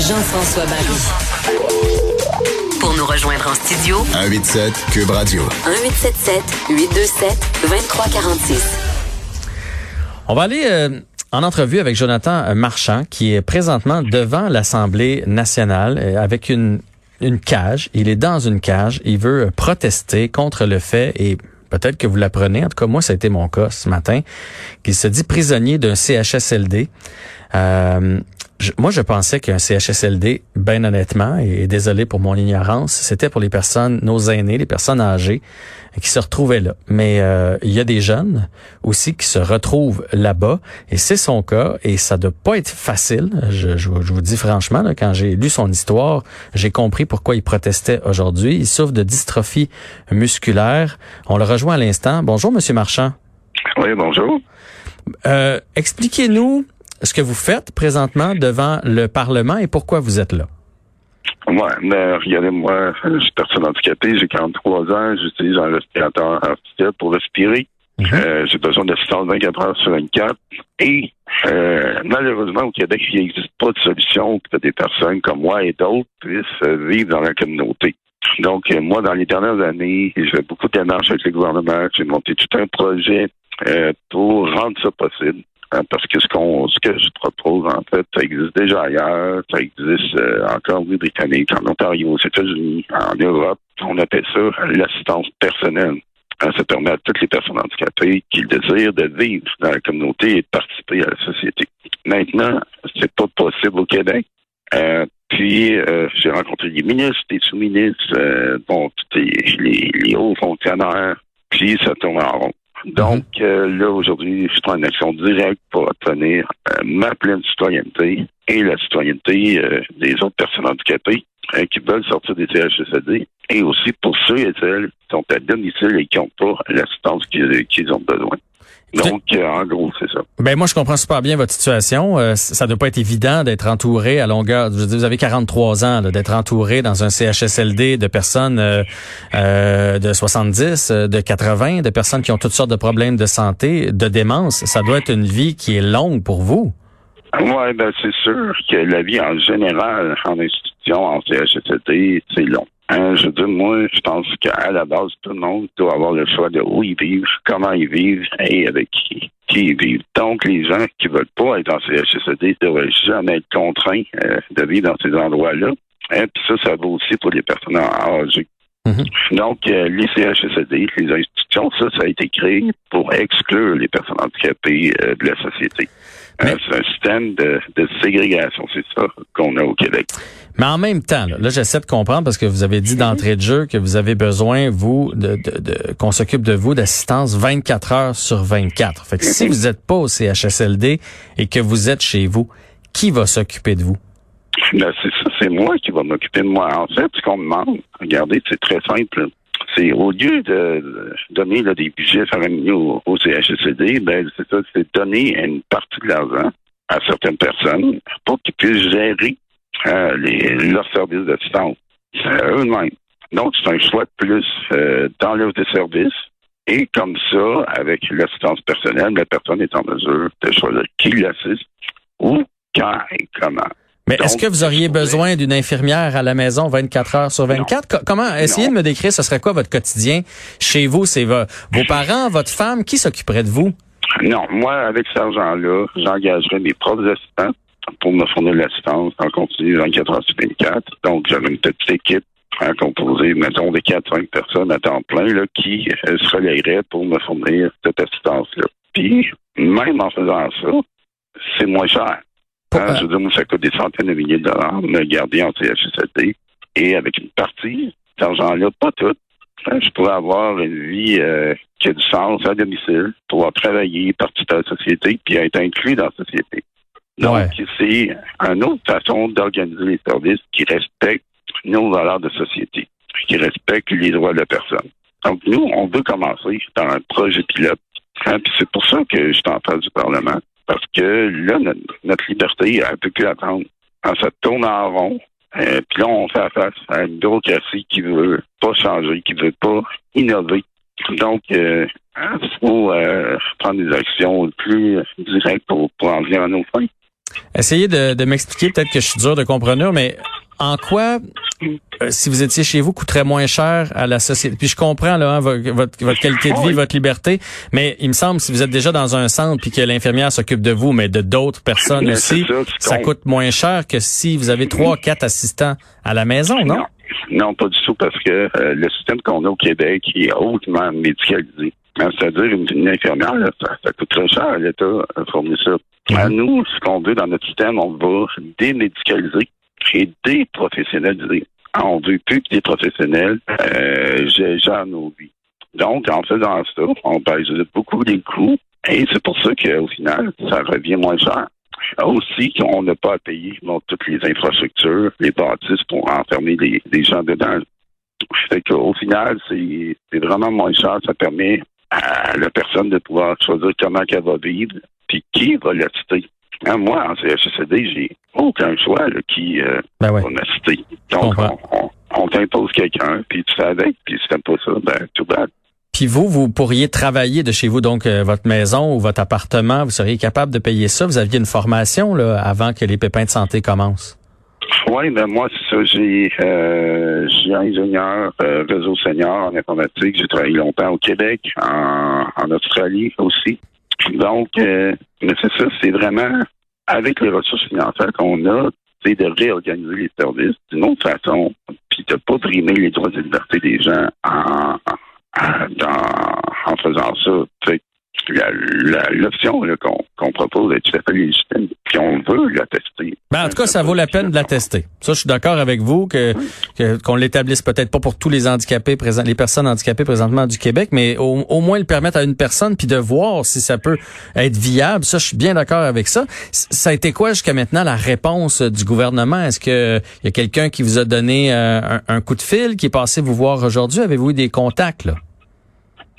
Jean-François Barry. Pour nous rejoindre en studio, 187 Cube Radio. 1877 827 2346. On va aller euh, en entrevue avec Jonathan Marchand, qui est présentement devant l'Assemblée nationale euh, avec une, une cage. Il est dans une cage. Il veut protester contre le fait, et peut-être que vous l'apprenez, en tout cas moi ça a été mon cas ce matin, qu'il se dit prisonnier d'un CHSLD. Euh, moi, je pensais qu'un CHSLD, bien honnêtement, et désolé pour mon ignorance, c'était pour les personnes, nos aînés, les personnes âgées, qui se retrouvaient là. Mais euh, il y a des jeunes aussi qui se retrouvent là-bas, et c'est son cas, et ça doit pas être facile. Je, je, vous dis franchement, là, quand j'ai lu son histoire, j'ai compris pourquoi il protestait aujourd'hui. Il souffre de dystrophie musculaire. On le rejoint à l'instant. Bonjour, Monsieur Marchand. Oui, bonjour. Euh, expliquez-nous ce que vous faites présentement devant le Parlement et pourquoi vous êtes là? Ouais, mais regardez, moi, je suis personne handicapée, j'ai 43 ans, j'utilise un respirateur artificiel pour respirer. Mhm. euh, j'ai besoin d'assistance 24 heures sur 24. Et euh, malheureusement, au Québec, il n'existe pas de solution pour que des personnes comme moi et d'autres puissent euh, vivre dans la communauté. Donc, moi, dans les dernières années, j'ai fait beaucoup de démarches avec le gouvernement. J'ai monté tout un projet pour rendre ça possible. Hein, parce que ce qu'on ce que je propose, en fait, ça existe déjà ailleurs, ça existe euh, encore oui, britannique, en Ontario, aux États-Unis, en Europe. On appelle ça l'assistance personnelle. Hein, ça permet à toutes les personnes handicapées qui le désirent de vivre dans la communauté et de participer à la société. Maintenant, c'est pas possible au Québec. Euh, puis euh, j'ai rencontré des ministres, des sous-ministres, euh, bon, les, les, les hauts fonctionnaires, puis ça tourne en rond. Donc, euh, là, aujourd'hui, je prends une action directe pour obtenir euh, ma pleine citoyenneté et la citoyenneté euh, des autres personnes handicapées qui veulent sortir des CHSLD et aussi pour ceux et celles qui sont à domicile et qui n'ont pas l'assistance qu'ils ont besoin. Donc, euh, en gros, c'est ça. Ben moi, je comprends super bien votre situation. Euh, ça ne doit pas être évident d'être entouré à longueur. Je vous avez 43 ans, d'être entouré dans un CHSLD de personnes euh, euh de 70, de 80, de personnes qui ont toutes sortes de problèmes de santé, de démence. Ça doit être une vie qui est longue pour vous. Oui, ben c'est sûr que la vie en général en institution, en CHSLD, c'est long. Hein, je dis, moi, je pense qu'à la base, tout le monde doit avoir le choix de où ils vivent, comment ils vivent et avec qui, qui ils vivent. Donc, les gens qui veulent pas être dans CHSLD ne devraient jamais être contraints euh, de vivre dans ces endroits-là. Et hein, puis ça, ça vaut aussi pour les personnes âgées. Mm-hmm. Donc, euh, les CHSLD, les institutions, ça, ça a été créé pour exclure les personnes handicapées euh, de la société. C'est un système de, de ségrégation, c'est ça qu'on a au Québec. Mais en même temps, là, j'essaie de comprendre parce que vous avez dit d'entrée de jeu que vous avez besoin, vous, de, de, qu'on s'occupe de vous d'assistance 24 heures sur 24. Fait que si vous n'êtes pas au CHSLD et que vous êtes chez vous, qui va s'occuper de vous? Ben, c'est ça, c'est moi qui va m'occuper de moi. En fait, ce qu'on me demande, regardez, c'est très simple. C'est au lieu de donner là, des budgets faramineux au, CHSLD, ben c'est ça, c'est donner une partie de l'argent à certaines personnes pour qu'ils puissent gérer euh, les, leurs services d'assistance eux-mêmes. Donc, c'est un choix de plus euh, dans l'offre de services. Et comme ça, avec l'assistance personnelle, la personne est en mesure de choisir qui l'assiste, où, quand et comment. Mais est-ce que vous auriez besoin d'une infirmière à la maison 24 heures sur 24? Comment, essayez de me décrire, ce serait quoi votre quotidien chez vous? C'est vos parents, votre femme, qui s'occuperait de vous? Non, moi, avec cet argent-là, j'engagerais mes propres assistants pour me fournir l'assistance en continu 24 heures sur 24. Donc, j'avais une petite équipe hein, composée, mettons, de 4-5 personnes à temps plein là, qui euh, se relaieraient pour me fournir cette assistance-là. Puis, même en faisant ça, c'est moins cher. Hein, je veux dire, moi, ça coûte des centaines de milliers de dollars me garder en CHSLD. Et avec une partie cet argent-là, pas tout, hein, je pourrais avoir une vie euh, qui a du sens à domicile, pouvoir travailler, participer à la société, puis être inclus dans la société. Donc, c'est une autre façon d'organiser les services qui respectent nos valeurs de société, qui respectent les droits de la personne. Donc, nous, on veut commencer dans un projet pilote. Hein, puis c'est pour ça que je suis en face du Parlement. Parce que là, notre, liberté, elle ne peut plus attendre. Quand ça tourne en rond, euh, puis là, on fait face à une bureaucratie qui veut pas changer, qui veut pas innover. Donc, euh, il hein, faut euh, prendre des actions plus directes pour, pour en venir à nos fins. Essayez de, de m'expliquer, peut-être que je suis dur de comprendre, mais en quoi, euh, si vous étiez chez vous, coûterait moins cher à la société? Puis je comprends là, hein, votre, votre, qualité de vie, votre liberté, mais il me semble, si vous êtes déjà dans un centre puis que l'infirmière s'occupe de vous, mais de d'autres personnes aussi, ça, coûte moins cher que si vous avez trois, quatre assistants à la maison, non? Non, pas du tout, parce que euh, le système qu'on a au Québec est hautement médicalisé. Hein, c'est-à-dire, une, infirmière, ça, coûte très cher, l'État fournit ça. Mhm. À nous, ce qu'on veut dans notre système, on va démédicaliser et déprofessionnaliser. Ah, on veut plus que des professionnels euh, gèrent nos vies. Donc, en faisant ça, on baisse beaucoup les coûts et c'est pour ça qu'au final, ça revient moins cher. Aussi qu'on n'a pas à payer toutes les infrastructures, les bâtisses pour enfermer les, gens dedans. Fait qu'au final, c'est vraiment moins cher. Ça permet à la personne de pouvoir choisir comment elle va vivre, puis qui va l'assister. Hein, moi, en CHSLD, j'ai aucun choix qui euh, ben m'assister. Donc, on, t'impose quelqu'un, puis tu fais avec, puis si t'aimes pas ça, ben, tout bad. Puis vous, vous pourriez travailler de chez vous, donc euh, votre maison ou votre appartement, vous seriez capable de payer ça. Vous aviez une formation là, avant que les pépins de santé commencent. Oui, ben moi, c'est ça. J'ai euh, ingénieur euh, réseau senior en informatique. J'ai travaillé longtemps au Québec, en, en Australie aussi. Donc, euh, mais c'est ça, c'est vraiment avec les ressources financières qu'on a, c'est de réorganiser les services d'une autre façon, puis de pas brimer les droits et libertés des gens en, en, en faisant ça. L'option qu'on propose est tout à fait légitime, veut. Ben, en tout cas, ça vaut la peine de la tester. Ça, je suis d'accord avec vous que qu'on l'établisse peut-être pas pour tous les handicapés présents, les personnes handicapées présentement du Québec, mais au, moins le permettre à une personne puis de voir si ça peut être viable. Ça, je suis bien d'accord avec ça. Ça a été quoi jusqu'à maintenant la réponse du gouvernement? Est-ce que il y a quelqu'un qui vous a donné euh, un, un, coup de fil, qui est passé vous voir aujourd'hui? Avez-vous eu des contacts là?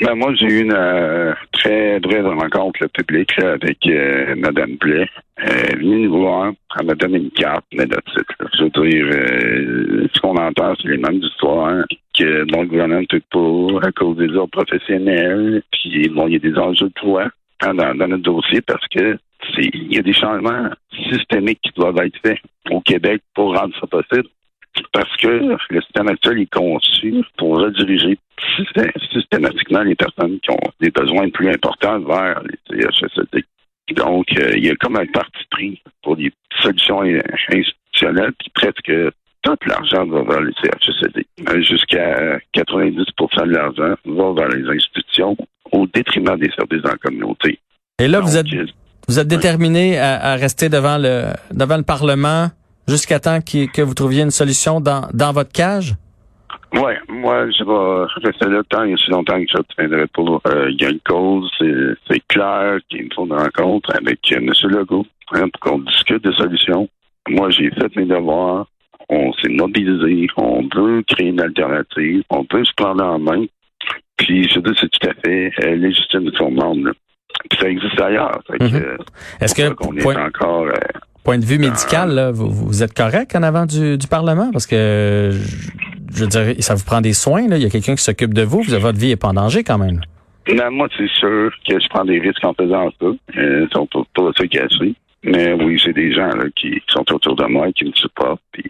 Ben, moi, j'ai eu une euh, très brève rencontre publique avec euh, Mme Blais. Elle est venue nous voir, elle m'a donné une carte, mais de Je veux dire, euh, ce qu'on entend, c'est les mêmes histoires, que bon, le gouvernement ne peut pas à cause des ordres professionnels, puis bon, il y a des enjeux de poids hein, dans, dans, notre dossier parce que il y a des changements systémiques qui doivent être faits au Québec pour rendre ça possible parce que le système actuel est conçu pour rediriger systématiquement les personnes qui ont des besoins plus importants vers les CHSLD. Donc, euh, il y a comme un parti pris pour des solutions institutionnelles, puis presque tout l'argent va vers les CHSLD. Euh, jusqu'à 90% de l'argent va vers les institutions au détriment des services dans la communauté. Et là, vous êtes vous êtes déterminé à, rester devant le devant le Parlement jusqu'à temps que vous trouviez une solution dans, dans votre cage? Oui, moi, je vais rester là tant et aussi longtemps que je tiendrai pour. Euh, il y a une cause, c'est clair qu'il me faut une rencontre avec euh, M. Legault hein, pour qu'on discute de solutions. Moi, j'ai fait mes devoirs. On s'est mobilisé. On veut créer une alternative. On peut se prendre en main. Puis, je dis, c'est tout à fait euh, légitime de son monde. Puis, ça existe ailleurs. Mm-hmm. Est-ce que, qu'on est encore point de vue médical, vous, êtes correct en avant du, Parlement? Parce que, je, dirais, ça vous prend des soins, là. Il y a quelqu'un qui s'occupe de vous. Votre vie n'est pas en danger quand même. Non, moi, c'est sûr que je prends des risques en faisant ça. Ils sont pas, pas se cacher. Mais oui, j'ai des gens qui sont autour de moi, qui me supportent, puis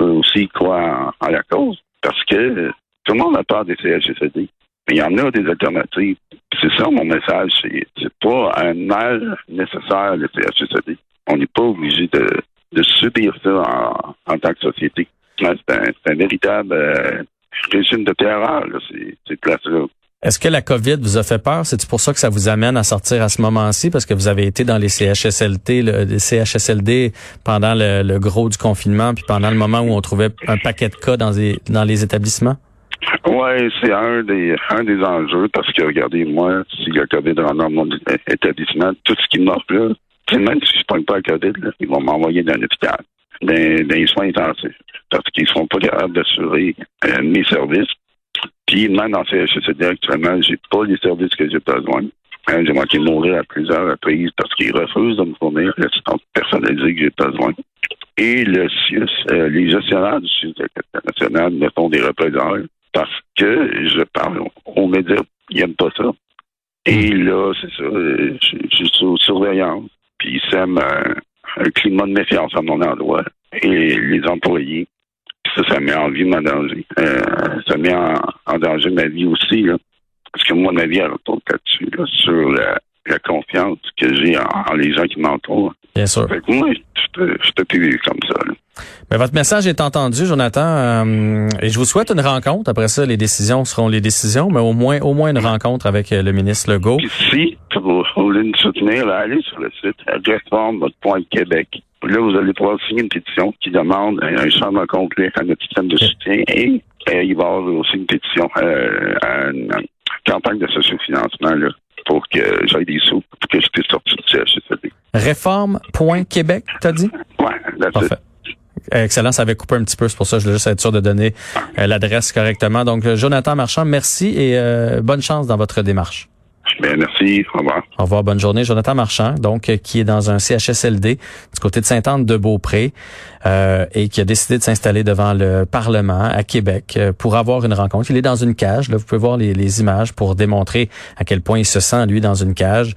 eux aussi croient en, la cause. Parce que tout le monde a peur des CHSLD. Mais il y en a des alternatives. C'est ça mon message. C'est pas un mal nécessaire, le CHSLD on n'est pas obligé de, subir ça en, tant que société. C'est un, véritable euh, régime de terreur, ces places-là. Est-ce que la COVID vous a fait peur? C'est pour ça que ça vous amène à sortir à ce moment-ci? Parce que vous avez été dans les CHSLD, le, CHSLD pendant le, gros du confinement, puis pendant le moment où on trouvait un paquet de cas dans les, dans les établissements? Oui, c'est un des un des enjeux parce que regardez, moi, si le COVID rentre dans mon établissement, tout ce qui m'offre là, même si je ne pas le COVID, ils vont m'envoyer dans l'hôpital, dans, les soins intensifs, parce qu'ils ne seront pas capables d'assurer euh, mes services. Puis même dans CHSLD actuellement, j'ai pas les services que j'ai besoin. Hein, j'ai manqué de mourir à plusieurs reprises parce qu'ils refusent de me fournir l'assistance personnalisée que j'ai besoin. Et le CIUS, euh, les gestionnaires du CIUS national me font des représailles parce que je parle aux médias, ils n'aiment pas ça. Et là, c'est ça, euh, je, suis sous surveillance puis ils sèment un climat de méfiance à mon endroit et les employés. ça, ça met en vie en danger. Euh, ça met en, danger ma vie aussi, là. Parce que moi, ma vie, elle retourne là-dessus, là, sur la, la confiance que j'ai en, les gens qui m'entourent. Bien sûr. Fait que moi, je te comme ça. Là. Mais votre message est entendu, Jonathan, euh, et je vous souhaite une rencontre. Après ça, les décisions seront les décisions, mais au moins, au moins une rencontre avec euh, le ministre Legault. Puis si vous voulez nous soutenir, là, allez sur le site réforme.québec. Là, vous allez pouvoir signer une pétition qui demande un changement complet à notre système de soutien et euh, il va y avoir aussi une pétition à une campagne de sociofinancement là, pour que j'aille des sous pour que je puisse sortir du CHSLD. Réforme.québec, t'as dit? Ouais, Parfait. Excellent, ça avait coupé un petit peu, c'est pour ça que je voulais juste être sûr de donner euh, l'adresse correctement. Donc, Jonathan Marchand, merci et euh, bonne chance dans votre démarche. Bien, merci. Au revoir. Au revoir. Bonne journée. Jonathan Marchand, donc, euh, qui est dans un CHSLD du côté de Sainte-Anne-de-Beaupré euh, et qui a décidé de s'installer devant le Parlement à Québec euh, pour avoir une rencontre. Il est dans une cage. Là, vous pouvez voir les, les images pour démontrer à quel point il se sent, lui, dans une cage.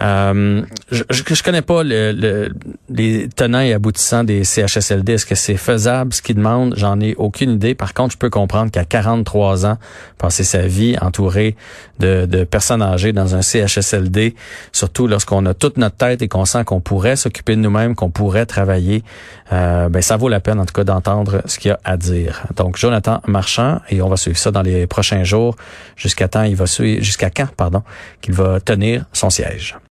Euh, je, je, connais pas le, les tenants et aboutissants des CHSLD. Est-ce que c'est faisable ce qu'il demande? J'en ai aucune idée. Par contre, je peux comprendre qu'à 43 ans, passer sa vie entouré de, de personnes âgées dans un CHSLD, surtout lorsqu'on a toute notre tête et qu'on sent qu'on pourrait s'occuper de nous-mêmes, qu'on pourrait travailler, euh, ben ça vaut la peine en tout cas d'entendre ce qu'il y a à dire. Donc Jonathan Marchand et on va suivre ça dans les prochains jours jusqu'à temps il va suivre jusqu'à quand pardon qu'il va tenir son siège.